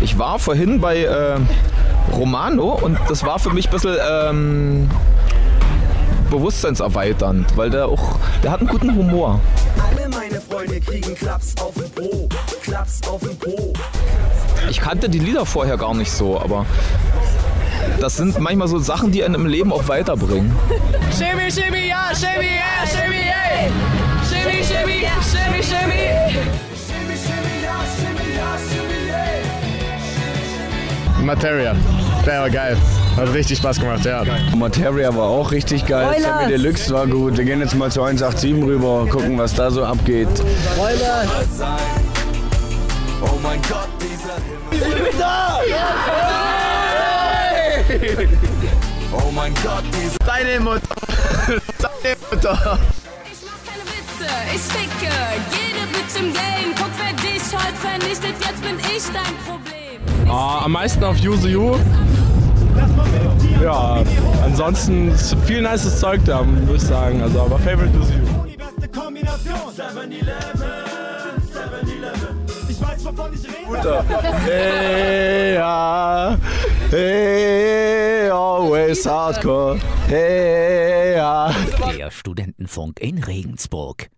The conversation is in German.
Ich war vorhin bei äh, Romano und das war für mich ein bisschen ähm, bewusstseinserweiternd, weil der auch, der hat einen guten Humor. Alle meine Freunde kriegen Klaps auf den Po, Klaps auf den Po. Ich kannte die Lieder vorher gar nicht so, aber das sind manchmal so Sachen, die einen im Leben auch weiterbringen. Shimmy, shimmy, ja, shimmy, yeah, shimmy, Materia. Der war geil. Hat richtig Spaß gemacht, ja. Materia war auch richtig geil. Oilers. Sammy Deluxe war gut. Wir gehen jetzt mal zu 187 rüber, gucken, was da so abgeht. Oh mein Gott, dieser Himmel. Oh mein Gott, dieser Deine Mutter. Deine Mutter. Ich mach keine Witze, ich ficke jede Bitch im Game. Guck, wer dich heute vernichtet, jetzt bin ich dein Problem. Ah, am meisten auf Use You. Ja, ansonsten ist viel nices Zeug da, würde ich sagen. Also, aber Favorite Use You. die beste Kombination. 7-Eleven, 7-Eleven. Ich weiß, wovon ich rede. Hey, ja. Hey, always hardcore. Hey, ja. Der Studentenfunk in Regensburg.